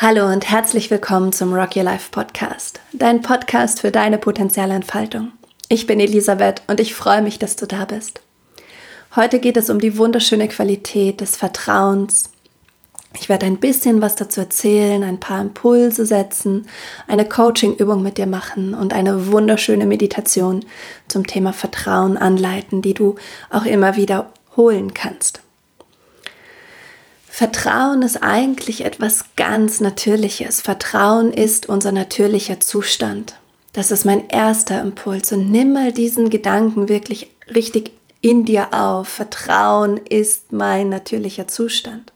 Hallo und herzlich willkommen zum Rock Your Life Podcast, dein Podcast für deine potenzielle Entfaltung. Ich bin Elisabeth und ich freue mich, dass du da bist. Heute geht es um die wunderschöne Qualität des Vertrauens. Ich werde ein bisschen was dazu erzählen, ein paar Impulse setzen, eine Coaching-Übung mit dir machen und eine wunderschöne Meditation zum Thema Vertrauen anleiten, die du auch immer wieder holen kannst. Vertrauen ist eigentlich etwas ganz Natürliches. Vertrauen ist unser natürlicher Zustand. Das ist mein erster Impuls. Und nimm mal diesen Gedanken wirklich richtig in dir auf. Vertrauen ist mein natürlicher Zustand.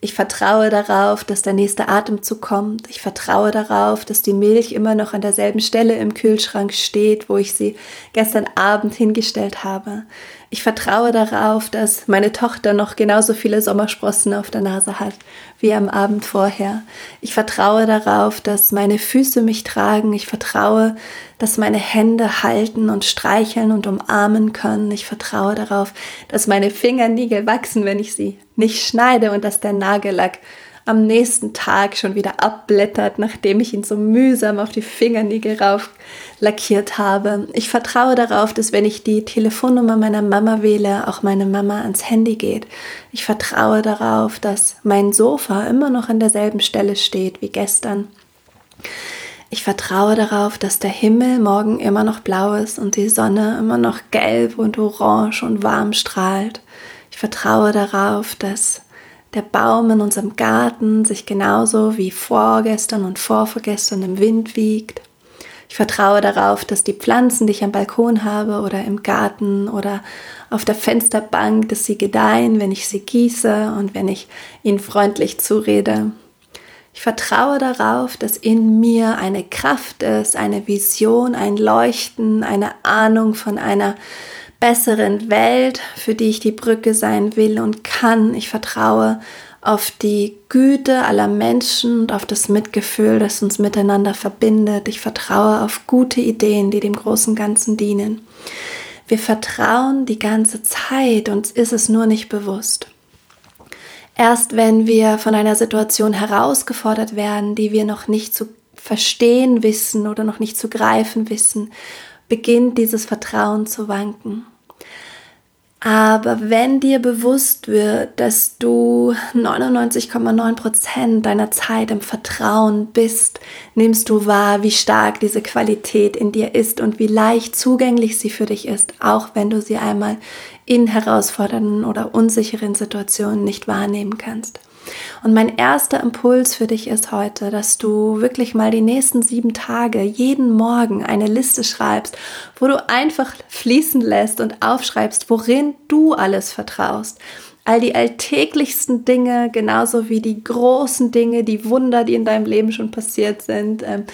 Ich vertraue darauf, dass der nächste Atemzug kommt. Ich vertraue darauf, dass die Milch immer noch an derselben Stelle im Kühlschrank steht, wo ich sie gestern Abend hingestellt habe. Ich vertraue darauf, dass meine Tochter noch genauso viele Sommersprossen auf der Nase hat wie am Abend vorher. Ich vertraue darauf, dass meine Füße mich tragen. Ich vertraue, dass meine Hände halten und streicheln und umarmen können. Ich vertraue darauf, dass meine Fingernägel wachsen, wenn ich sie nicht schneide und dass der Nagellack am nächsten Tag schon wieder abblättert, nachdem ich ihn so mühsam auf die Fingernägel rauf lackiert habe. Ich vertraue darauf, dass wenn ich die Telefonnummer meiner Mama wähle, auch meine Mama ans Handy geht. Ich vertraue darauf, dass mein Sofa immer noch an derselben Stelle steht wie gestern. Ich vertraue darauf, dass der Himmel morgen immer noch blau ist und die Sonne immer noch gelb und orange und warm strahlt. Ich vertraue darauf, dass der Baum in unserem Garten sich genauso wie vorgestern und vorvorgestern im Wind wiegt. Ich vertraue darauf, dass die Pflanzen, die ich am Balkon habe oder im Garten oder auf der Fensterbank, dass sie gedeihen, wenn ich sie gieße und wenn ich ihnen freundlich zurede. Ich vertraue darauf, dass in mir eine Kraft ist, eine Vision, ein Leuchten, eine Ahnung von einer besseren Welt, für die ich die Brücke sein will und kann. Ich vertraue auf die Güte aller Menschen und auf das Mitgefühl, das uns miteinander verbindet. Ich vertraue auf gute Ideen, die dem großen Ganzen dienen. Wir vertrauen die ganze Zeit, uns ist es nur nicht bewusst. Erst wenn wir von einer Situation herausgefordert werden, die wir noch nicht zu verstehen wissen oder noch nicht zu greifen wissen, beginnt dieses Vertrauen zu wanken. Aber wenn dir bewusst wird, dass du 99,9 Prozent deiner Zeit im Vertrauen bist, nimmst du wahr, wie stark diese Qualität in dir ist und wie leicht zugänglich sie für dich ist, auch wenn du sie einmal in herausfordernden oder unsicheren Situationen nicht wahrnehmen kannst. Und mein erster Impuls für dich ist heute, dass du wirklich mal die nächsten sieben Tage jeden Morgen eine Liste schreibst, wo du einfach fließen lässt und aufschreibst, worin du alles vertraust. All die alltäglichsten Dinge, genauso wie die großen Dinge, die Wunder, die in deinem Leben schon passiert sind, ähm,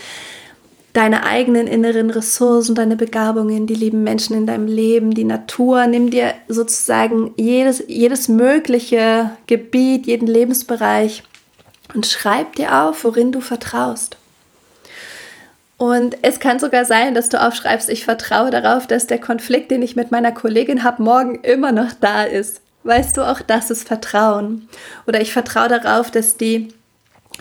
deine eigenen inneren Ressourcen, deine Begabungen, die lieben Menschen in deinem Leben, die Natur. Nimm dir sozusagen jedes, jedes mögliche Gebiet, jeden Lebensbereich und schreib dir auf, worin du vertraust. Und es kann sogar sein, dass du aufschreibst, ich vertraue darauf, dass der Konflikt, den ich mit meiner Kollegin habe, morgen immer noch da ist. Weißt du, auch das ist Vertrauen. Oder ich vertraue darauf, dass die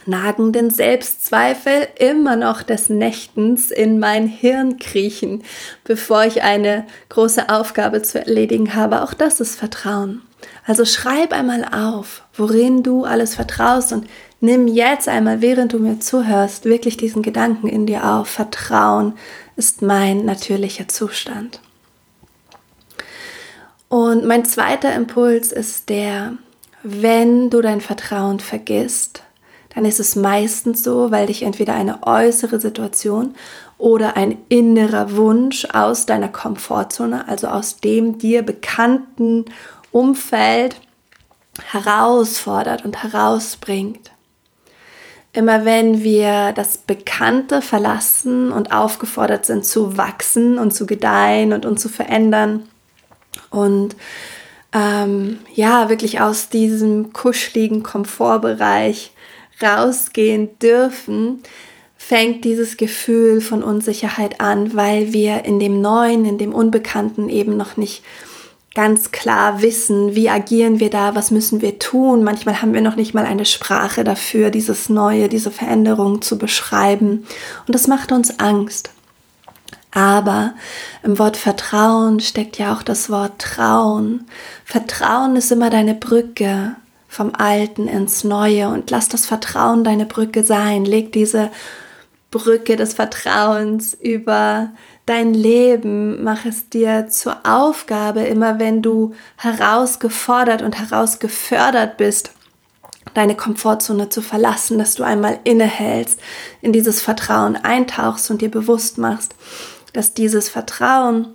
nagenden Selbstzweifel immer noch des Nächtens in mein Hirn kriechen, bevor ich eine große Aufgabe zu erledigen habe. Auch das ist Vertrauen. Also schreib einmal auf, worin du alles vertraust und nimm jetzt einmal, während du mir zuhörst, wirklich diesen Gedanken in dir auf. Vertrauen ist mein natürlicher Zustand. Und mein zweiter Impuls ist der, wenn du dein Vertrauen vergisst, dann ist es meistens so, weil dich entweder eine äußere Situation oder ein innerer Wunsch aus deiner Komfortzone, also aus dem dir bekannten Umfeld herausfordert und herausbringt. Immer wenn wir das Bekannte verlassen und aufgefordert sind zu wachsen und zu gedeihen und uns zu verändern und ähm, ja, wirklich aus diesem kuscheligen Komfortbereich rausgehen dürfen, fängt dieses Gefühl von Unsicherheit an, weil wir in dem Neuen, in dem Unbekannten eben noch nicht ganz klar wissen, wie agieren wir da, was müssen wir tun. Manchmal haben wir noch nicht mal eine Sprache dafür, dieses Neue, diese Veränderung zu beschreiben. Und das macht uns Angst. Aber im Wort Vertrauen steckt ja auch das Wort Trauen. Vertrauen ist immer deine Brücke vom Alten ins Neue und lass das Vertrauen deine Brücke sein. Leg diese Brücke des Vertrauens über dein Leben. Mach es dir zur Aufgabe, immer wenn du herausgefordert und herausgefördert bist, deine Komfortzone zu verlassen, dass du einmal innehältst, in dieses Vertrauen eintauchst und dir bewusst machst, dass dieses Vertrauen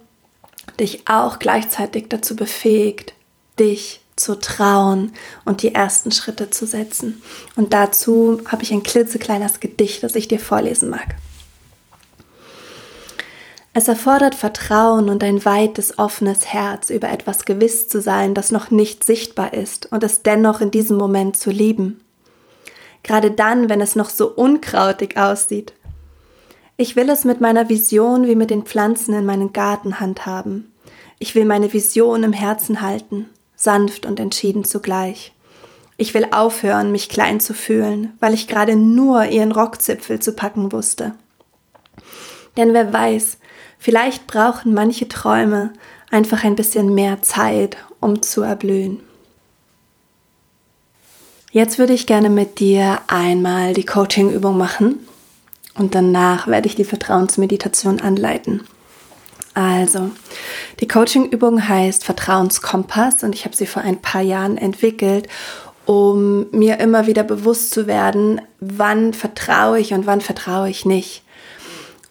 dich auch gleichzeitig dazu befähigt, dich zu trauen und die ersten Schritte zu setzen. Und dazu habe ich ein klitzekleines Gedicht, das ich dir vorlesen mag. Es erfordert Vertrauen und ein weites, offenes Herz, über etwas gewiss zu sein, das noch nicht sichtbar ist und es dennoch in diesem Moment zu lieben. Gerade dann, wenn es noch so unkrautig aussieht. Ich will es mit meiner Vision wie mit den Pflanzen in meinem Garten handhaben. Ich will meine Vision im Herzen halten sanft und entschieden zugleich. Ich will aufhören, mich klein zu fühlen, weil ich gerade nur ihren Rockzipfel zu packen wusste. Denn wer weiß, vielleicht brauchen manche Träume einfach ein bisschen mehr Zeit, um zu erblühen. Jetzt würde ich gerne mit dir einmal die Coaching-Übung machen und danach werde ich die Vertrauensmeditation anleiten. Also, die Coaching-Übung heißt Vertrauenskompass und ich habe sie vor ein paar Jahren entwickelt, um mir immer wieder bewusst zu werden, wann vertraue ich und wann vertraue ich nicht.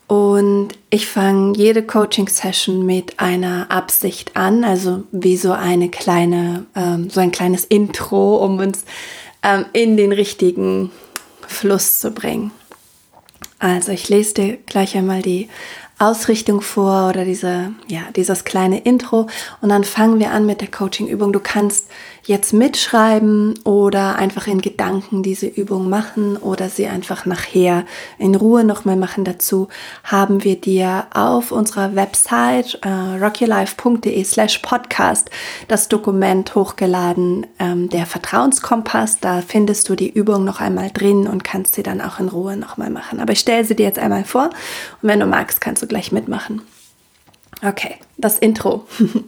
Und ich fange jede Coaching-Session mit einer Absicht an, also wie so eine kleine, ähm, so ein kleines Intro, um uns ähm, in den richtigen Fluss zu bringen. Also ich lese dir gleich einmal die Ausrichtung vor oder diese, ja, dieses kleine Intro und dann fangen wir an mit der Coaching-Übung. Du kannst jetzt mitschreiben oder einfach in Gedanken diese Übung machen oder sie einfach nachher in Ruhe nochmal machen. Dazu haben wir dir auf unserer Website äh, rockylife.de slash podcast das Dokument hochgeladen, ähm, der Vertrauenskompass. Da findest du die Übung noch einmal drin und kannst sie dann auch in Ruhe nochmal machen. Aber ich stelle sie dir jetzt einmal vor und wenn du magst, kannst du gleich mitmachen. Okay, das Intro.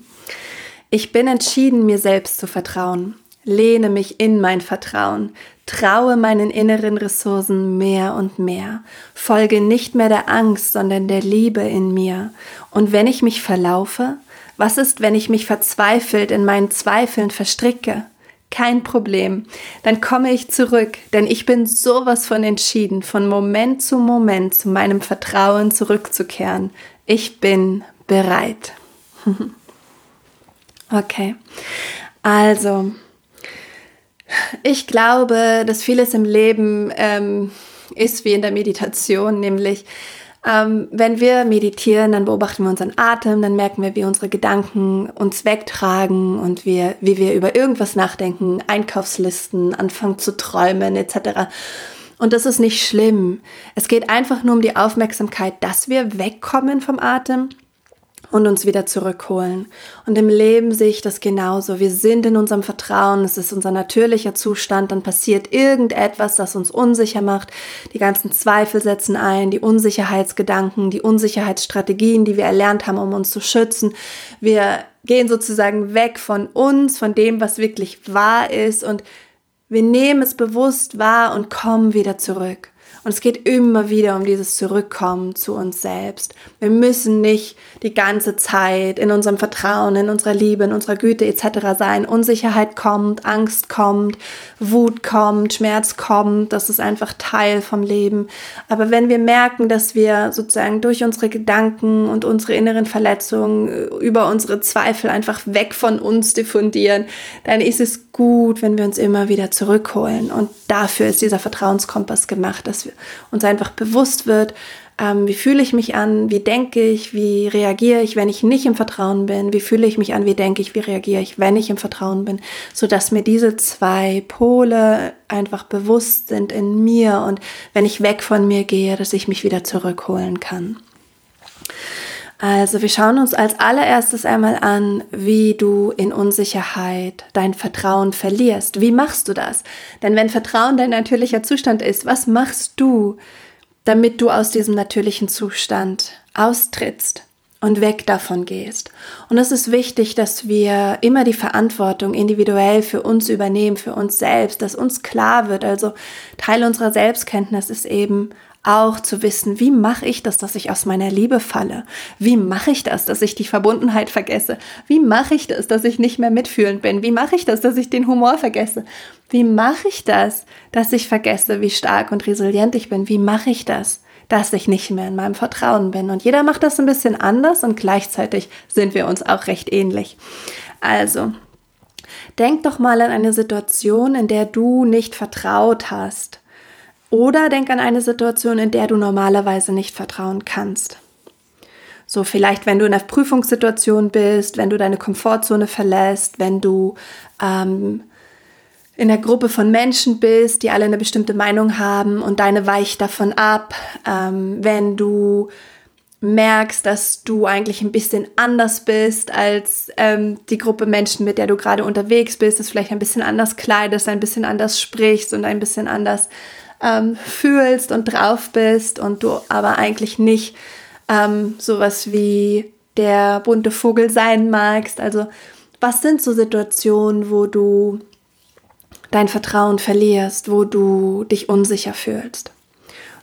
Ich bin entschieden, mir selbst zu vertrauen. Lehne mich in mein Vertrauen, traue meinen inneren Ressourcen mehr und mehr, folge nicht mehr der Angst, sondern der Liebe in mir. Und wenn ich mich verlaufe, was ist, wenn ich mich verzweifelt in meinen Zweifeln verstricke? Kein Problem, dann komme ich zurück, denn ich bin sowas von entschieden, von Moment zu Moment zu meinem Vertrauen zurückzukehren. Ich bin bereit. okay, also ich glaube, dass vieles im Leben ähm, ist wie in der Meditation, nämlich ähm, wenn wir meditieren, dann beobachten wir unseren Atem, dann merken wir, wie unsere Gedanken uns wegtragen und wir, wie wir über irgendwas nachdenken, Einkaufslisten, anfangen zu träumen etc. Und das ist nicht schlimm. Es geht einfach nur um die Aufmerksamkeit, dass wir wegkommen vom Atem und uns wieder zurückholen. Und im Leben sehe ich das genauso. Wir sind in unserem Vertrauen, es ist unser natürlicher Zustand, dann passiert irgendetwas, das uns unsicher macht. Die ganzen Zweifel setzen ein, die Unsicherheitsgedanken, die Unsicherheitsstrategien, die wir erlernt haben, um uns zu schützen. Wir gehen sozusagen weg von uns, von dem, was wirklich wahr ist und wir nehmen es bewusst wahr und kommen wieder zurück. Und es geht immer wieder um dieses Zurückkommen zu uns selbst. Wir müssen nicht die ganze Zeit in unserem Vertrauen, in unserer Liebe, in unserer Güte etc. sein. Unsicherheit kommt, Angst kommt, Wut kommt, Schmerz kommt. Das ist einfach Teil vom Leben. Aber wenn wir merken, dass wir sozusagen durch unsere Gedanken und unsere inneren Verletzungen äh, über unsere Zweifel einfach weg von uns diffundieren, dann ist es gut, wenn wir uns immer wieder zurückholen. Und dafür ist dieser Vertrauenskompass gemacht, dass wir uns einfach bewusst wird, ähm, wie fühle ich mich an, wie denke ich, wie reagiere ich, wenn ich nicht im Vertrauen bin, wie fühle ich mich an, wie denke ich, wie reagiere ich, wenn ich im Vertrauen bin, so dass mir diese zwei Pole einfach bewusst sind in mir und wenn ich weg von mir gehe, dass ich mich wieder zurückholen kann. Also wir schauen uns als allererstes einmal an, wie du in Unsicherheit dein Vertrauen verlierst. Wie machst du das? Denn wenn Vertrauen dein natürlicher Zustand ist, was machst du, damit du aus diesem natürlichen Zustand austrittst? und weg davon gehst. Und es ist wichtig, dass wir immer die Verantwortung individuell für uns übernehmen, für uns selbst, dass uns klar wird. Also Teil unserer Selbstkenntnis ist eben auch zu wissen, wie mache ich das, dass ich aus meiner Liebe falle? Wie mache ich das, dass ich die Verbundenheit vergesse? Wie mache ich das, dass ich nicht mehr mitfühlend bin? Wie mache ich das, dass ich den Humor vergesse? Wie mache ich das, dass ich vergesse, wie stark und resilient ich bin? Wie mache ich das? dass ich nicht mehr in meinem Vertrauen bin. Und jeder macht das ein bisschen anders und gleichzeitig sind wir uns auch recht ähnlich. Also, denk doch mal an eine Situation, in der du nicht vertraut hast. Oder denk an eine Situation, in der du normalerweise nicht vertrauen kannst. So vielleicht, wenn du in einer Prüfungssituation bist, wenn du deine Komfortzone verlässt, wenn du ähm, in einer Gruppe von Menschen bist, die alle eine bestimmte Meinung haben und deine weicht davon ab, ähm, wenn du merkst, dass du eigentlich ein bisschen anders bist als ähm, die Gruppe Menschen, mit der du gerade unterwegs bist, dass vielleicht ein bisschen anders kleidest, ein bisschen anders sprichst und ein bisschen anders ähm, fühlst und drauf bist und du aber eigentlich nicht ähm, sowas wie der bunte Vogel sein magst. Also was sind so Situationen, wo du dein Vertrauen verlierst, wo du dich unsicher fühlst.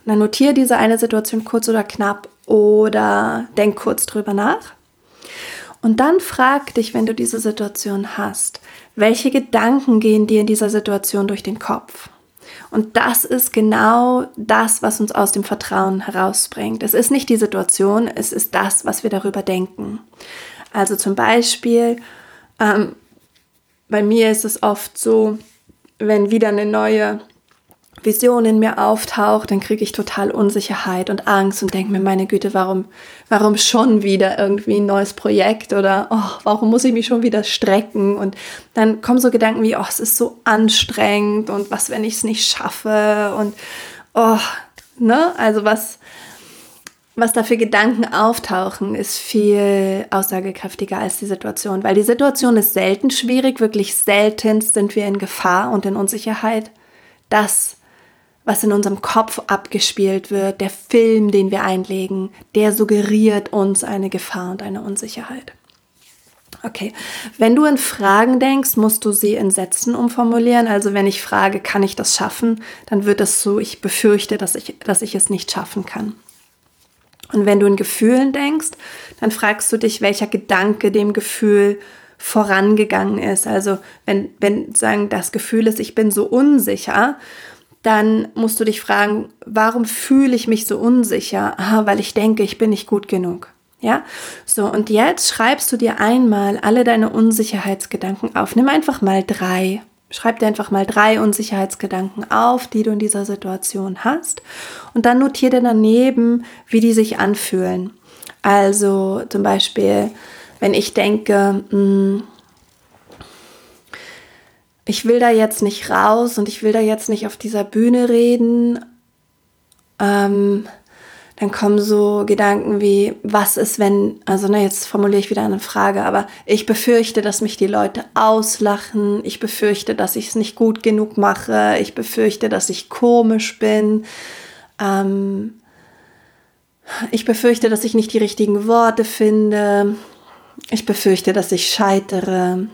Und dann notiere diese eine Situation kurz oder knapp oder denk kurz drüber nach. Und dann frag dich, wenn du diese Situation hast, welche Gedanken gehen dir in dieser Situation durch den Kopf? Und das ist genau das, was uns aus dem Vertrauen herausbringt. Es ist nicht die Situation, es ist das, was wir darüber denken. Also zum Beispiel, ähm, bei mir ist es oft so, wenn wieder eine neue Vision in mir auftaucht, dann kriege ich total Unsicherheit und Angst und denke mir, meine Güte, warum, warum schon wieder irgendwie ein neues Projekt oder oh, warum muss ich mich schon wieder strecken? Und dann kommen so Gedanken wie, oh, es ist so anstrengend und was, wenn ich es nicht schaffe? Und oh, ne? Also was, was da für Gedanken auftauchen, ist viel aussagekräftiger als die Situation, weil die Situation ist selten schwierig, wirklich selten sind wir in Gefahr und in Unsicherheit. Das, was in unserem Kopf abgespielt wird, der Film, den wir einlegen, der suggeriert uns eine Gefahr und eine Unsicherheit. Okay, wenn du in Fragen denkst, musst du sie in Sätzen umformulieren. Also wenn ich frage, kann ich das schaffen, dann wird es so, ich befürchte, dass ich, dass ich es nicht schaffen kann. Und wenn du in Gefühlen denkst, dann fragst du dich, welcher Gedanke dem Gefühl vorangegangen ist. Also wenn, wenn sagen, das Gefühl ist, ich bin so unsicher, dann musst du dich fragen, warum fühle ich mich so unsicher? Aha, weil ich denke, ich bin nicht gut genug. Ja, so und jetzt schreibst du dir einmal alle deine Unsicherheitsgedanken auf. Nimm einfach mal drei Schreib dir einfach mal drei Unsicherheitsgedanken auf, die du in dieser Situation hast. Und dann notiere dir daneben, wie die sich anfühlen. Also zum Beispiel, wenn ich denke, hm, ich will da jetzt nicht raus und ich will da jetzt nicht auf dieser Bühne reden, ähm, dann kommen so Gedanken wie, was ist, wenn, also ne, jetzt formuliere ich wieder eine Frage, aber ich befürchte, dass mich die Leute auslachen, ich befürchte, dass ich es nicht gut genug mache, ich befürchte, dass ich komisch bin, ähm, ich befürchte, dass ich nicht die richtigen Worte finde, ich befürchte, dass ich scheitere.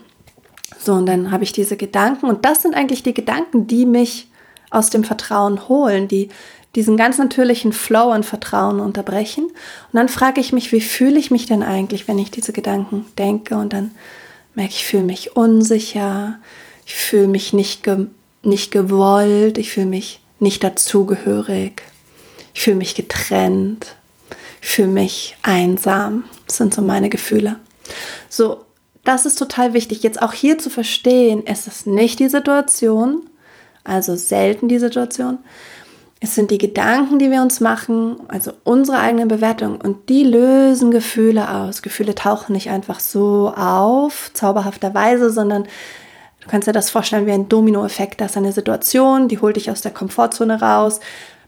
So, und dann habe ich diese Gedanken und das sind eigentlich die Gedanken, die mich aus dem Vertrauen holen, die diesen ganz natürlichen Flow und Vertrauen unterbrechen. Und dann frage ich mich, wie fühle ich mich denn eigentlich, wenn ich diese Gedanken denke? Und dann merke ich, ich fühle mich unsicher, ich fühle mich nicht, ge nicht gewollt, ich fühle mich nicht dazugehörig, ich fühle mich getrennt, ich fühle mich einsam. Das sind so meine Gefühle. So, das ist total wichtig, jetzt auch hier zu verstehen, es ist nicht die Situation, also selten die Situation, es sind die Gedanken, die wir uns machen, also unsere eigenen Bewertungen und die lösen Gefühle aus. Gefühle tauchen nicht einfach so auf, zauberhafterweise, sondern du kannst dir das vorstellen wie ein Dominoeffekt. Das ist eine Situation, die holt dich aus der Komfortzone raus,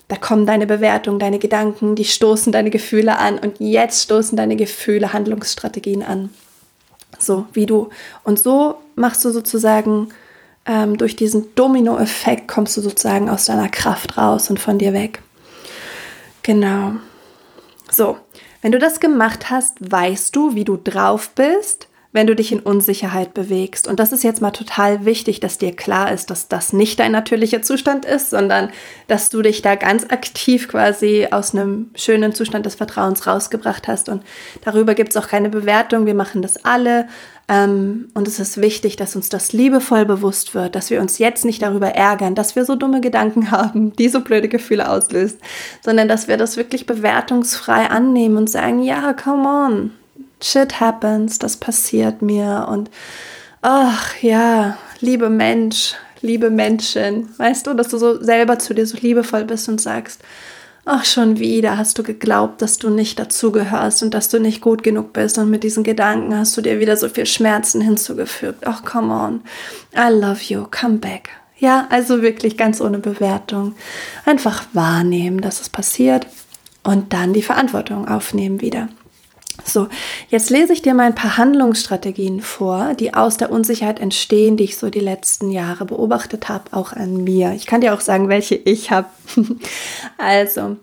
da kommen deine Bewertungen, deine Gedanken, die stoßen deine Gefühle an und jetzt stoßen deine Gefühle Handlungsstrategien an. So wie du. Und so machst du sozusagen ähm, durch diesen Domino-Effekt kommst du sozusagen aus deiner Kraft raus und von dir weg. Genau. So, wenn du das gemacht hast, weißt du, wie du drauf bist wenn du dich in Unsicherheit bewegst. Und das ist jetzt mal total wichtig, dass dir klar ist, dass das nicht dein natürlicher Zustand ist, sondern dass du dich da ganz aktiv quasi aus einem schönen Zustand des Vertrauens rausgebracht hast. Und darüber gibt es auch keine Bewertung. Wir machen das alle. Ähm, und es ist wichtig, dass uns das liebevoll bewusst wird, dass wir uns jetzt nicht darüber ärgern, dass wir so dumme Gedanken haben, die so blöde Gefühle auslösen, sondern dass wir das wirklich bewertungsfrei annehmen und sagen, ja, come on, shit happens, das passiert mir und ach ja, liebe Mensch, liebe Menschen, weißt du, dass du so selber zu dir so liebevoll bist und sagst, ach schon wieder hast du geglaubt, dass du nicht dazugehörst und dass du nicht gut genug bist und mit diesen Gedanken hast du dir wieder so viel Schmerzen hinzugefügt. Ach, come on, I love you, come back. Ja, also wirklich ganz ohne Bewertung. Einfach wahrnehmen, dass es passiert und dann die Verantwortung aufnehmen wieder. So, jetzt lese ich dir mal ein paar Handlungsstrategien vor, die aus der Unsicherheit entstehen, die ich so die letzten Jahre beobachtet habe, auch an mir. Ich kann dir auch sagen, welche ich habe. also,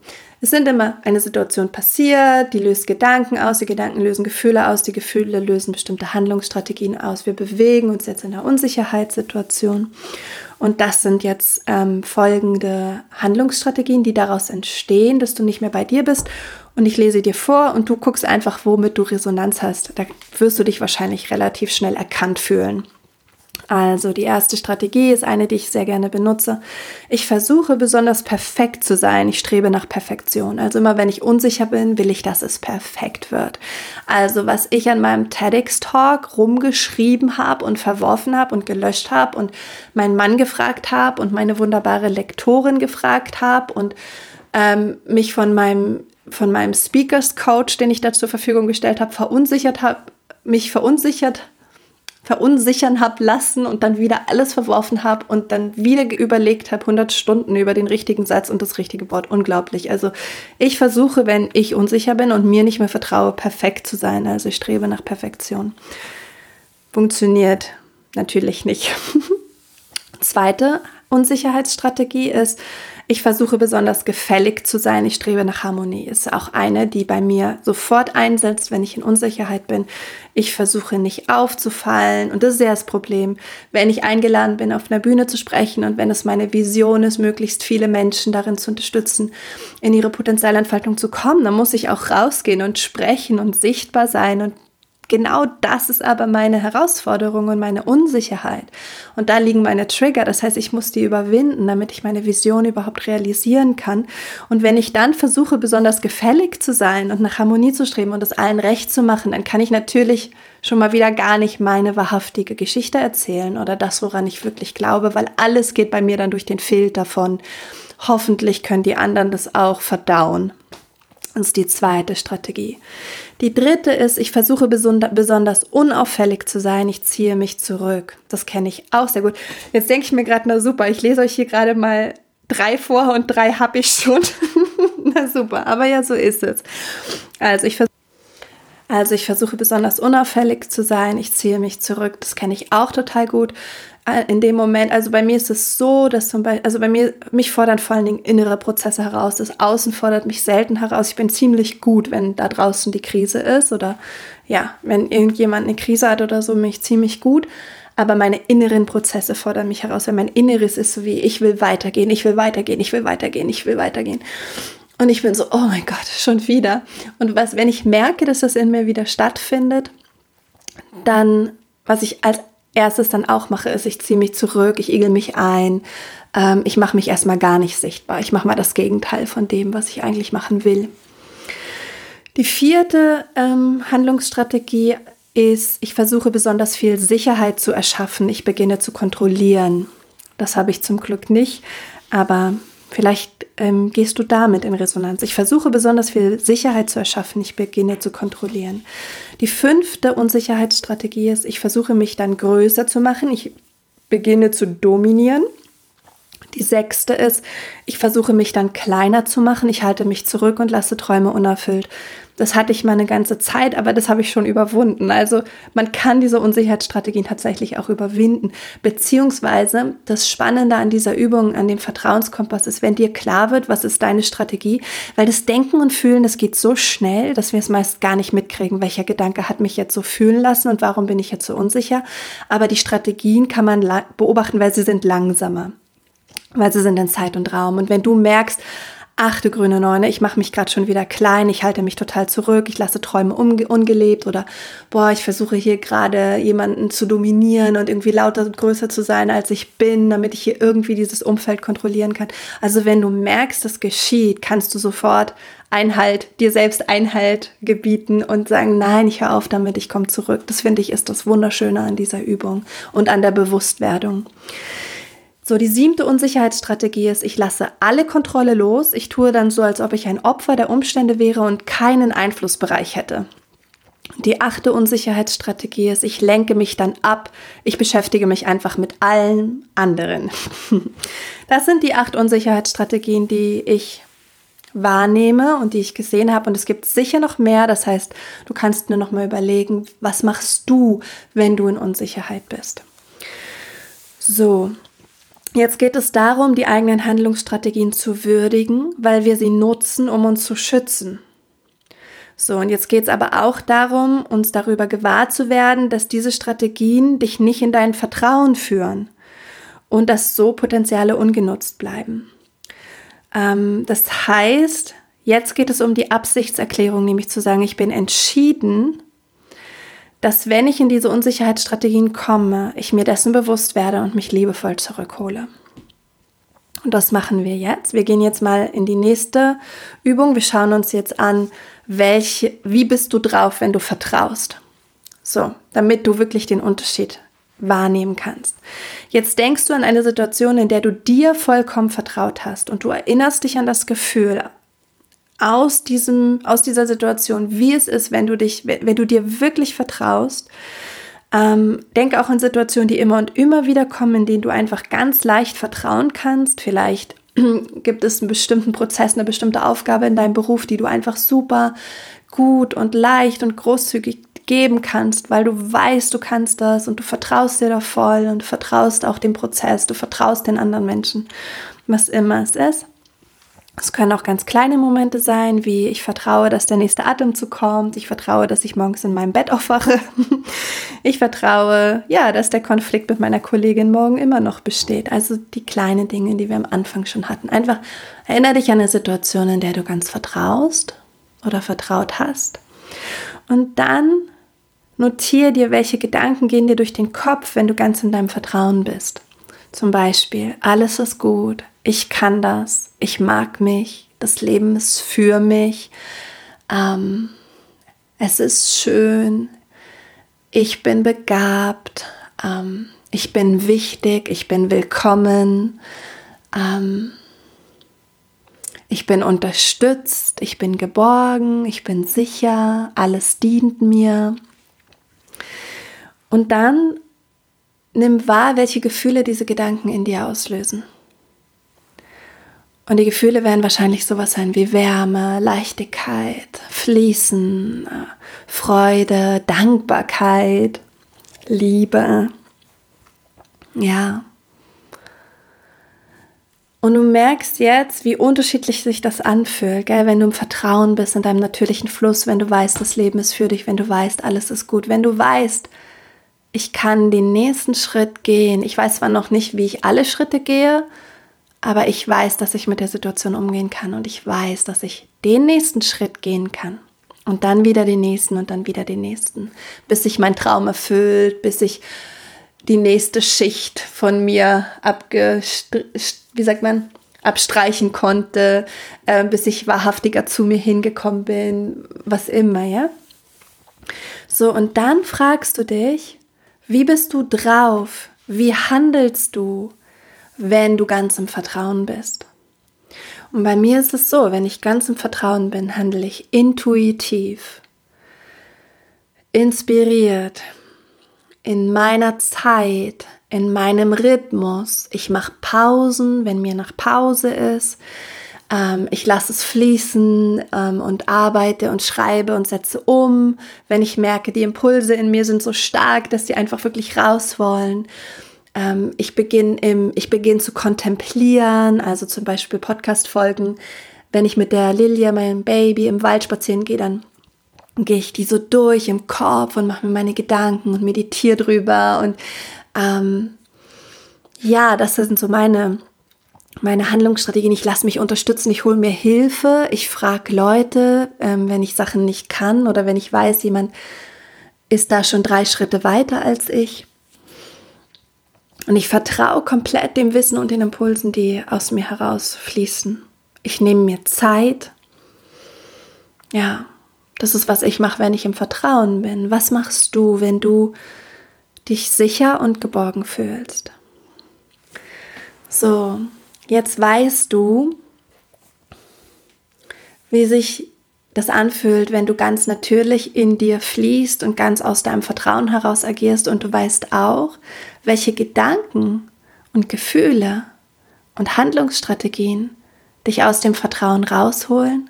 es sind immer eine Situation passiert, die löst Gedanken aus, die Gedanken lösen Gefühle aus, die Gefühle lösen bestimmte Handlungsstrategien aus. Wir bewegen uns jetzt in einer Unsicherheitssituation. Und das sind jetzt ähm, folgende Handlungsstrategien, die daraus entstehen, dass du nicht mehr bei dir bist und ich lese dir vor und du guckst einfach, womit du Resonanz hast. Da wirst du dich wahrscheinlich relativ schnell erkannt fühlen. Also die erste Strategie ist eine, die ich sehr gerne benutze. Ich versuche besonders perfekt zu sein. Ich strebe nach Perfektion. Also immer wenn ich unsicher bin, will ich, dass es perfekt wird. Also was ich an meinem TEDx-Talk rumgeschrieben habe und verworfen habe und gelöscht habe und meinen Mann gefragt habe und meine wunderbare Lektorin gefragt habe und ähm, mich von meinem von meinem Speakers Coach, den ich da zur Verfügung gestellt habe, verunsichert habe, mich verunsichert, verunsichern habe lassen und dann wieder alles verworfen habe und dann wieder überlegt habe, 100 Stunden über den richtigen Satz und das richtige Wort. Unglaublich. Also ich versuche, wenn ich unsicher bin und mir nicht mehr vertraue, perfekt zu sein. Also ich strebe nach Perfektion. Funktioniert natürlich nicht. Zweite Unsicherheitsstrategie ist, ich versuche besonders gefällig zu sein. Ich strebe nach Harmonie. Ist auch eine, die bei mir sofort einsetzt, wenn ich in Unsicherheit bin. Ich versuche nicht aufzufallen. Und das ist ja das Problem, wenn ich eingeladen bin, auf einer Bühne zu sprechen und wenn es meine Vision ist, möglichst viele Menschen darin zu unterstützen, in ihre Potenzialentfaltung zu kommen, dann muss ich auch rausgehen und sprechen und sichtbar sein und genau das ist aber meine Herausforderung und meine Unsicherheit. Und da liegen meine Trigger. Das heißt, ich muss die überwinden, damit ich meine Vision überhaupt realisieren kann. Und wenn ich dann versuche, besonders gefällig zu sein und nach Harmonie zu streben und es allen recht zu machen, dann kann ich natürlich schon mal wieder gar nicht meine wahrhaftige Geschichte erzählen oder das, woran ich wirklich glaube, weil alles geht bei mir dann durch den Filter von hoffentlich können die anderen das auch verdauen. Das ist die zweite Strategie. Die dritte ist, ich versuche besonders unauffällig zu sein. Ich ziehe mich zurück. Das kenne ich auch sehr gut. Jetzt denke ich mir gerade, na super, ich lese euch hier gerade mal drei vor und drei habe ich schon. na super, aber ja, so ist es. Also ich versuche also ich versuche besonders unauffällig zu sein, ich ziehe mich zurück, das kenne ich auch total gut. Äh, in dem Moment, also bei mir ist es so, dass zum Beispiel, also bei mir, mich fordern vor allen Dingen innere Prozesse heraus. Das Außen fordert mich selten heraus. Ich bin ziemlich gut, wenn da draußen die Krise ist oder ja, wenn irgendjemand eine Krise hat oder so, mich ziemlich gut. Aber meine inneren Prozesse fordern mich heraus, weil mein Inneres ist so wie, ich will weitergehen, ich will weitergehen, ich will weitergehen, ich will weitergehen. Und ich bin so, oh mein Gott, schon wieder. Und was, wenn ich merke, dass das in mir wieder stattfindet, dann, was ich als erstes dann auch mache, ist, ich ziehe mich zurück, ich igel mich ein, ähm, ich mache mich erstmal gar nicht sichtbar. Ich mache mal das Gegenteil von dem, was ich eigentlich machen will. Die vierte ähm, Handlungsstrategie ist, ich versuche besonders viel Sicherheit zu erschaffen. Ich beginne zu kontrollieren. Das habe ich zum Glück nicht, aber Vielleicht ähm, gehst du damit in Resonanz. Ich versuche besonders viel Sicherheit zu erschaffen. Ich beginne zu kontrollieren. Die fünfte Unsicherheitsstrategie ist, ich versuche mich dann größer zu machen. Ich beginne zu dominieren. Die sechste ist, ich versuche mich dann kleiner zu machen, ich halte mich zurück und lasse Träume unerfüllt. Das hatte ich mal eine ganze Zeit, aber das habe ich schon überwunden. Also man kann diese Unsicherheitsstrategien tatsächlich auch überwinden. Beziehungsweise das Spannende an dieser Übung, an dem Vertrauenskompass ist, wenn dir klar wird, was ist deine Strategie, weil das Denken und Fühlen, das geht so schnell, dass wir es meist gar nicht mitkriegen, welcher Gedanke hat mich jetzt so fühlen lassen und warum bin ich jetzt so unsicher. Aber die Strategien kann man beobachten, weil sie sind langsamer weil sie sind in Zeit und Raum. Und wenn du merkst, achte grüne Neune, ich mache mich gerade schon wieder klein, ich halte mich total zurück, ich lasse Träume ungelebt oder boah, ich versuche hier gerade jemanden zu dominieren und irgendwie lauter und größer zu sein, als ich bin, damit ich hier irgendwie dieses Umfeld kontrollieren kann. Also wenn du merkst, das geschieht, kannst du sofort Einhalt, dir selbst Einhalt gebieten und sagen, nein, ich höre auf damit, ich komme zurück. Das finde ich ist das Wunderschöne an dieser Übung und an der Bewusstwerdung. So, die siebte Unsicherheitsstrategie ist, ich lasse alle Kontrolle los. Ich tue dann so, als ob ich ein Opfer der Umstände wäre und keinen Einflussbereich hätte. Die achte Unsicherheitsstrategie ist, ich lenke mich dann ab. Ich beschäftige mich einfach mit allen anderen. Das sind die acht Unsicherheitsstrategien, die ich wahrnehme und die ich gesehen habe. Und es gibt sicher noch mehr. Das heißt, du kannst nur noch mal überlegen, was machst du, wenn du in Unsicherheit bist. So, Jetzt geht es darum, die eigenen Handlungsstrategien zu würdigen, weil wir sie nutzen, um uns zu schützen. So, und jetzt geht es aber auch darum, uns darüber gewahr zu werden, dass diese Strategien dich nicht in dein Vertrauen führen und dass so Potenziale ungenutzt bleiben. Ähm, das heißt, jetzt geht es um die Absichtserklärung, nämlich zu sagen, ich bin entschieden, dass wenn ich in diese Unsicherheitsstrategien komme, ich mir dessen bewusst werde und mich liebevoll zurückhole. Und das machen wir jetzt. Wir gehen jetzt mal in die nächste Übung. Wir schauen uns jetzt an, welche, wie bist du drauf, wenn du vertraust. So, damit du wirklich den Unterschied wahrnehmen kannst. Jetzt denkst du an eine Situation, in der du dir vollkommen vertraut hast und du erinnerst dich an das Gefühl, aus diesem, aus dieser Situation, wie es ist, wenn du dich, wenn du dir wirklich vertraust. Ähm, denke auch an Situationen, die immer und immer wieder kommen, in denen du einfach ganz leicht vertrauen kannst. Vielleicht gibt es einen bestimmten Prozess, eine bestimmte Aufgabe in deinem Beruf, die du einfach super gut und leicht und großzügig geben kannst, weil du weißt, du kannst das und du vertraust dir da voll und vertraust auch dem Prozess, du vertraust den anderen Menschen, was immer es ist. Es können auch ganz kleine Momente sein, wie ich vertraue, dass der nächste Atemzug kommt. Ich vertraue, dass ich morgens in meinem Bett aufwache. Ich vertraue, ja, dass der Konflikt mit meiner Kollegin morgen immer noch besteht. Also die kleinen Dinge, die wir am Anfang schon hatten. Einfach erinnere dich an eine Situation, in der du ganz vertraust oder vertraut hast. Und dann notiere dir, welche Gedanken gehen dir durch den Kopf, wenn du ganz in deinem Vertrauen bist. Zum Beispiel, alles ist gut, ich kann das, ich mag mich, das Leben ist für mich, ähm, es ist schön, ich bin begabt, ähm, ich bin wichtig, ich bin willkommen, ähm, ich bin unterstützt, ich bin geborgen, ich bin sicher, alles dient mir. Und dann nimm wahr, welche Gefühle diese Gedanken in dir auslösen. Und die Gefühle werden wahrscheinlich sowas sein wie Wärme, Leichtigkeit, Fließen, Freude, Dankbarkeit, Liebe. Ja. Und du merkst jetzt, wie unterschiedlich sich das anfühlt, gell? wenn du im Vertrauen bist, in deinem natürlichen Fluss, wenn du weißt, das Leben ist für dich, wenn du weißt, alles ist gut, wenn du weißt, ich kann den nächsten Schritt gehen. Ich weiß zwar noch nicht, wie ich alle Schritte gehe, aber ich weiß, dass ich mit der Situation umgehen kann und ich weiß, dass ich den nächsten Schritt gehen kann und dann wieder den nächsten und dann wieder den nächsten, bis sich mein Traum erfüllt, bis ich die nächste Schicht von mir abge wie sagt man abstreichen konnte, äh, bis ich wahrhaftiger zu mir hingekommen bin, was immer, ja. So und dann fragst du dich, wie bist du drauf? Wie handelst du? Wenn du ganz im Vertrauen bist. Und bei mir ist es so, wenn ich ganz im Vertrauen bin, handle ich intuitiv, inspiriert, in meiner Zeit, in meinem Rhythmus. Ich mache Pausen, wenn mir nach Pause ist. Ähm, ich lasse es fließen ähm, und arbeite und schreibe und setze um, wenn ich merke, die Impulse in mir sind so stark, dass sie einfach wirklich raus wollen. Ähm, ich beginne beginne zu kontemplieren, also zum Beispiel Podcast-Folgen. Wenn ich mit der Lilie, meinem Baby, im Wald spazieren gehe, dann gehe ich die so durch im Kopf und mache mir meine Gedanken und meditiere drüber. Und ähm, ja, das sind so meine, meine Handlungsstrategien. Ich lasse mich unterstützen, ich hole mir Hilfe, ich frage Leute, ähm, wenn ich Sachen nicht kann oder wenn ich weiß, jemand ist da schon drei Schritte weiter als ich. Und ich vertraue komplett dem Wissen und den Impulsen, die aus mir herausfließen. Ich nehme mir Zeit. Ja, das ist, was ich mache, wenn ich im Vertrauen bin. Was machst du, wenn du dich sicher und geborgen fühlst? So, jetzt weißt du, wie sich das anfühlt, wenn du ganz natürlich in dir fließt und ganz aus deinem Vertrauen heraus agierst und du weißt auch, welche Gedanken und Gefühle und Handlungsstrategien dich aus dem Vertrauen rausholen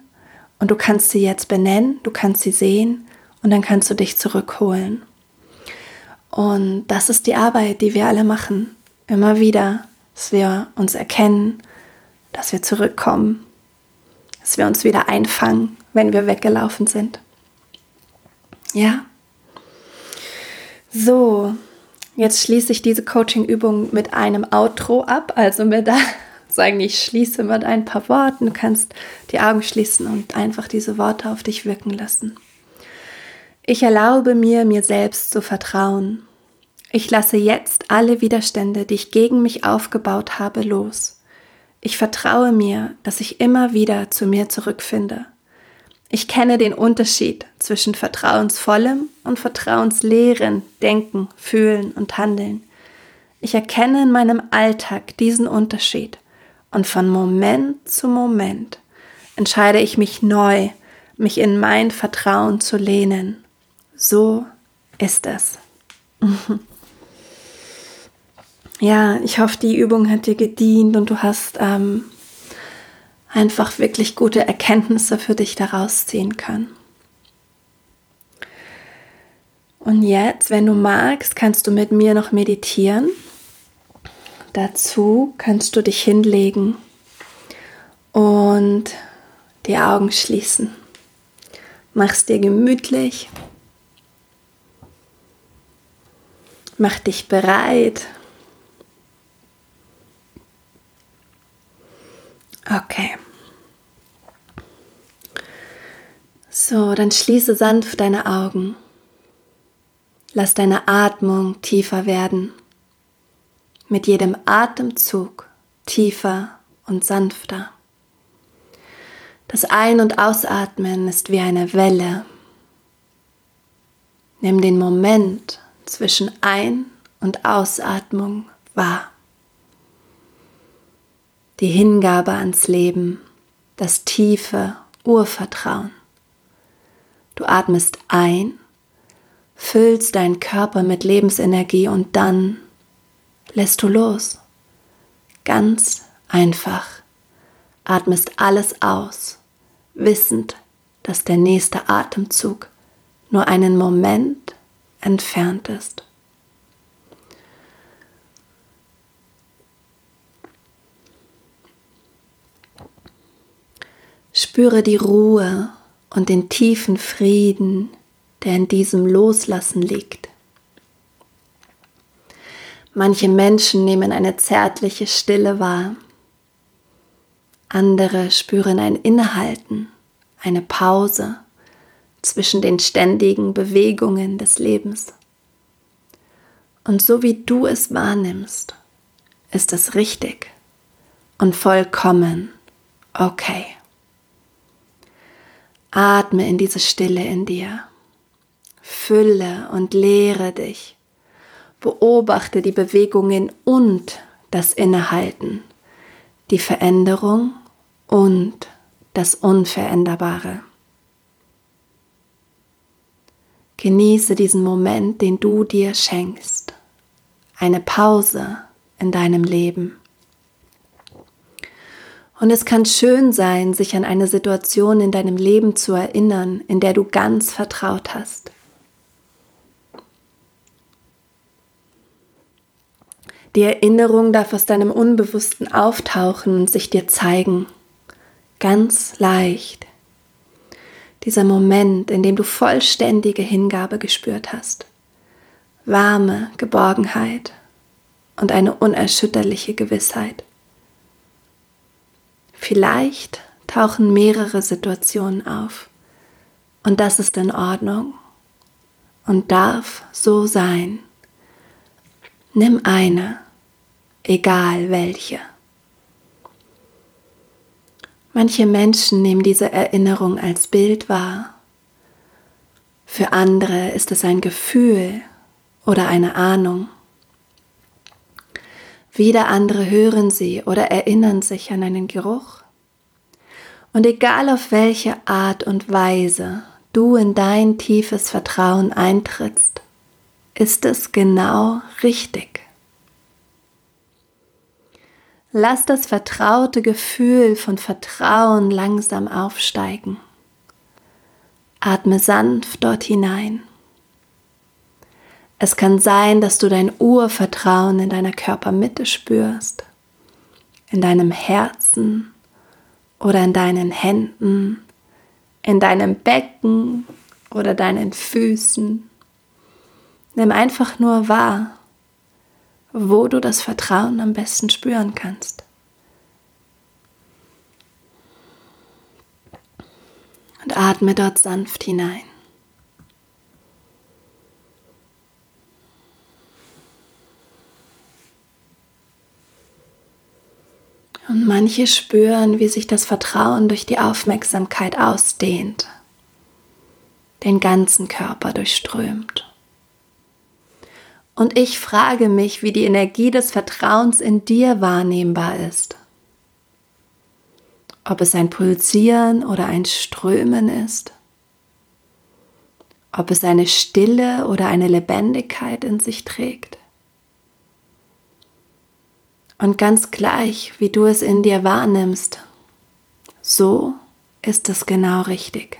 und du kannst sie jetzt benennen, du kannst sie sehen und dann kannst du dich zurückholen. Und das ist die Arbeit, die wir alle machen. Immer wieder, dass wir uns erkennen, dass wir zurückkommen, dass wir uns wieder einfangen wenn wir weggelaufen sind. Ja. So, jetzt schließe ich diese Coaching-Übung mit einem Outro ab. Also mir da sagen, ich schließe mit ein paar Worten. Du kannst die Augen schließen und einfach diese Worte auf dich wirken lassen. Ich erlaube mir, mir selbst zu vertrauen. Ich lasse jetzt alle Widerstände, die ich gegen mich aufgebaut habe, los. Ich vertraue mir, dass ich immer wieder zu mir zurückfinde. Ich kenne den Unterschied zwischen vertrauensvollem und vertrauensleeren Denken, Fühlen und Handeln. Ich erkenne in meinem Alltag diesen Unterschied und von Moment zu Moment entscheide ich mich neu, mich in mein Vertrauen zu lehnen. So ist es. Ja, ich hoffe, die Übung hat dir gedient und du hast ähm, einfach wirklich gute Erkenntnisse für dich daraus ziehen können. Und jetzt, wenn du magst, kannst du mit mir noch meditieren. Dazu kannst du dich hinlegen und die Augen schließen. Mach's dir gemütlich. Mach dich bereit. Okay. So, dann schließe sanft deine Augen. Lass deine Atmung tiefer werden. Mit jedem Atemzug tiefer und sanfter. Das Ein- und Ausatmen ist wie eine Welle. Nimm den Moment zwischen Ein- und Ausatmung wahr die Hingabe ans Leben, das tiefe Urvertrauen. Du atmest ein, füllst deinen Körper mit Lebensenergie und dann lässt du los. Ganz einfach. Atmest alles aus, wissend, dass der nächste Atemzug nur einen Moment entfernt ist. Spüre die Ruhe und den tiefen Frieden, der in diesem Loslassen liegt. Manche Menschen nehmen eine zärtliche Stille wahr. Andere spüren ein Innehalten, eine Pause zwischen den ständigen Bewegungen des Lebens. Und so wie du es wahrnimmst, ist es richtig und vollkommen okay. Atme in diese Stille in dir. Fülle und lehre dich. Beobachte die Bewegungen und das Innehalten, die Veränderung und das Unveränderbare. Genieße diesen Moment, den du dir schenkst. Eine Pause in deinem Leben. Und es kann schön sein, sich an eine Situation in deinem Leben zu erinnern, in der du ganz vertraut hast. Die Erinnerung darf aus deinem Unbewussten auftauchen und sich dir zeigen. Ganz leicht. Dieser Moment, in dem du vollständige Hingabe gespürt hast. Warme Geborgenheit und eine unerschütterliche Gewissheit. Vielleicht tauchen mehrere Situationen auf. Und das ist in Ordnung und darf so sein. Nimm eine, egal welche. Manche Menschen nehmen diese Erinnerung als Bild wahr. Für andere ist es ein Gefühl oder eine Ahnung. Wieder andere hören sie oder erinnern sich an einen Geruch. Und egal auf welche Art und Weise du in dein tiefes Vertrauen eintrittst, ist es genau richtig. Lass das vertraute Gefühl von Vertrauen langsam aufsteigen. Atme sanft dort hinein. Es kann sein, dass du dein Urvertrauen in deiner Körpermitte spürst, in deinem Herzen oder in deinen Händen, in deinem Becken oder deinen Füßen. Nimm einfach nur wahr, wo du das Vertrauen am besten spüren kannst. Und atme dort sanft hinein. Und manche spüren, wie sich das Vertrauen durch die Aufmerksamkeit ausdehnt, den ganzen Körper durchströmt. Und ich frage mich, wie die Energie des Vertrauens in dir wahrnehmbar ist. Ob es ein Pulsieren oder ein Strömen ist. Ob es eine Stille oder eine Lebendigkeit in sich trägt. Und ganz gleich, wie du es in dir wahrnimmst, so ist es genau richtig.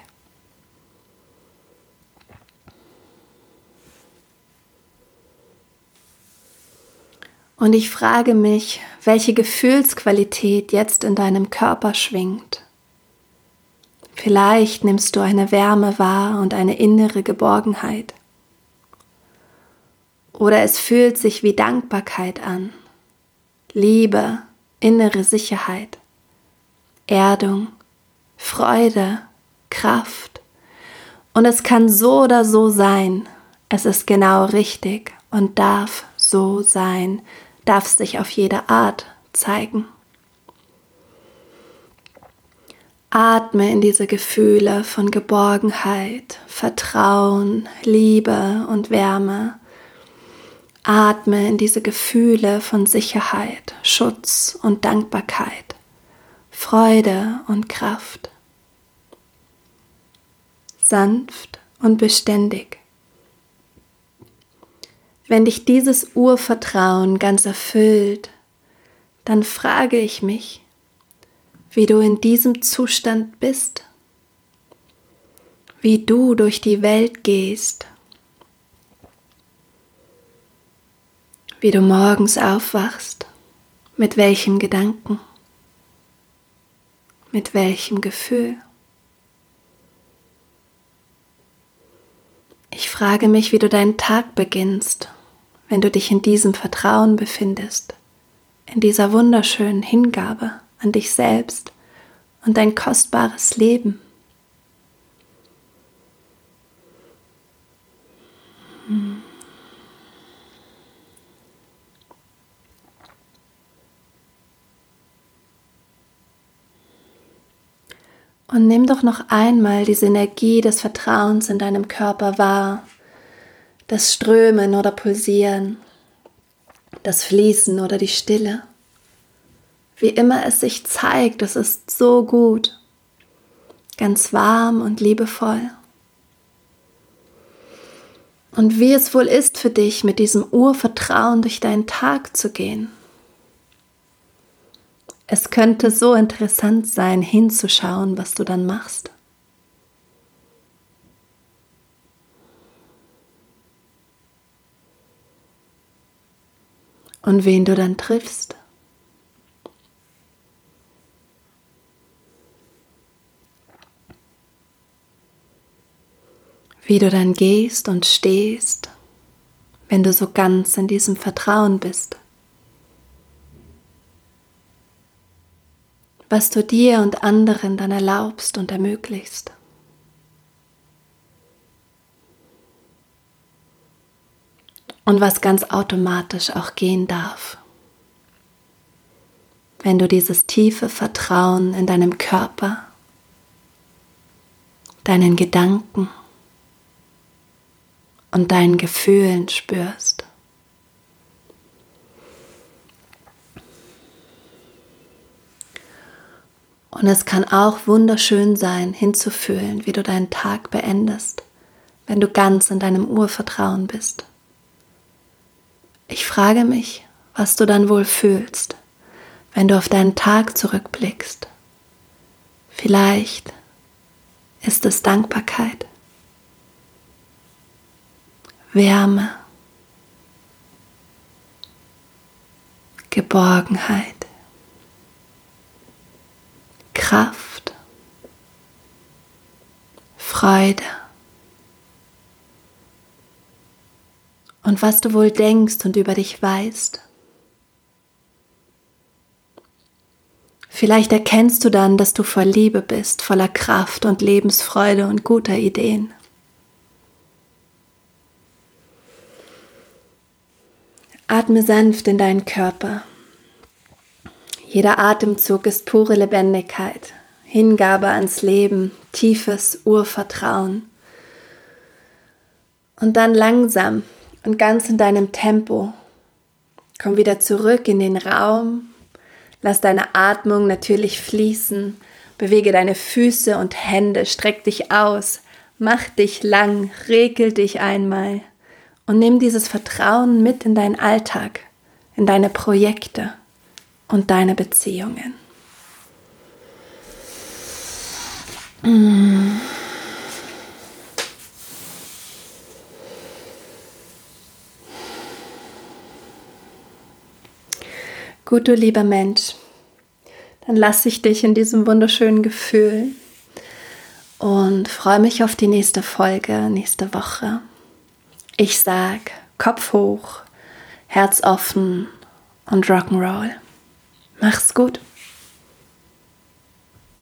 Und ich frage mich, welche Gefühlsqualität jetzt in deinem Körper schwingt. Vielleicht nimmst du eine Wärme wahr und eine innere Geborgenheit. Oder es fühlt sich wie Dankbarkeit an Liebe, innere Sicherheit, Erdung, Freude, Kraft. Und es kann so oder so sein. Es ist genau richtig und darf so sein, darf sich auf jede Art zeigen. Atme in diese Gefühle von Geborgenheit, Vertrauen, Liebe und Wärme Atme in diese Gefühle von Sicherheit, Schutz und Dankbarkeit, Freude und Kraft. Sanft und beständig. Wenn dich dieses Urvertrauen ganz erfüllt, dann frage ich mich, wie du in diesem Zustand bist, wie du durch die Welt gehst wie du morgens aufwachst, mit welchem Gedanken, mit welchem Gefühl. Ich frage mich, wie du deinen Tag beginnst, wenn du dich in diesem Vertrauen befindest, in dieser wunderschönen Hingabe an dich selbst und dein kostbares Leben. Hm. Und nimm doch noch einmal diese Energie des Vertrauens in deinem Körper wahr, das Strömen oder Pulsieren, das Fließen oder die Stille. Wie immer es sich zeigt, es ist so gut, ganz warm und liebevoll. Und wie es wohl ist für dich, mit diesem Urvertrauen durch deinen Tag zu gehen. Es könnte so interessant sein, hinzuschauen, was du dann machst. Und wen du dann triffst. Wie du dann gehst und stehst, wenn du so ganz in diesem Vertrauen bist. Was du dir und anderen dann erlaubst und ermöglicht. Und was ganz automatisch auch gehen darf, wenn du dieses tiefe Vertrauen in deinem Körper, deinen Gedanken und deinen Gefühlen spürst. Und es kann auch wunderschön sein, hinzufühlen, wie du deinen Tag beendest, wenn du ganz in deinem Urvertrauen bist. Ich frage mich, was du dann wohl fühlst, wenn du auf deinen Tag zurückblickst. Vielleicht ist es Dankbarkeit, Wärme, Geborgenheit. Kraft, Freude. Und was du wohl denkst und über dich weißt. Vielleicht erkennst du dann, dass du voll Liebe bist, voller Kraft und Lebensfreude und guter Ideen. Atme sanft in deinen Körper. Jeder Atemzug ist pure Lebendigkeit, Hingabe ans Leben, tiefes Urvertrauen. Und dann langsam und ganz in deinem Tempo. Komm wieder zurück in den Raum, lass deine Atmung natürlich fließen, bewege deine Füße und Hände, streck dich aus, mach dich lang, regel dich einmal. Und nimm dieses Vertrauen mit in deinen Alltag, in deine Projekte und deine Beziehungen. Gut, du lieber Mensch, dann lasse ich dich in diesem wunderschönen Gefühl und freue mich auf die nächste Folge, nächste Woche. Ich sag Kopf hoch, Herz offen und Rock'n'Roll. Mach's gut.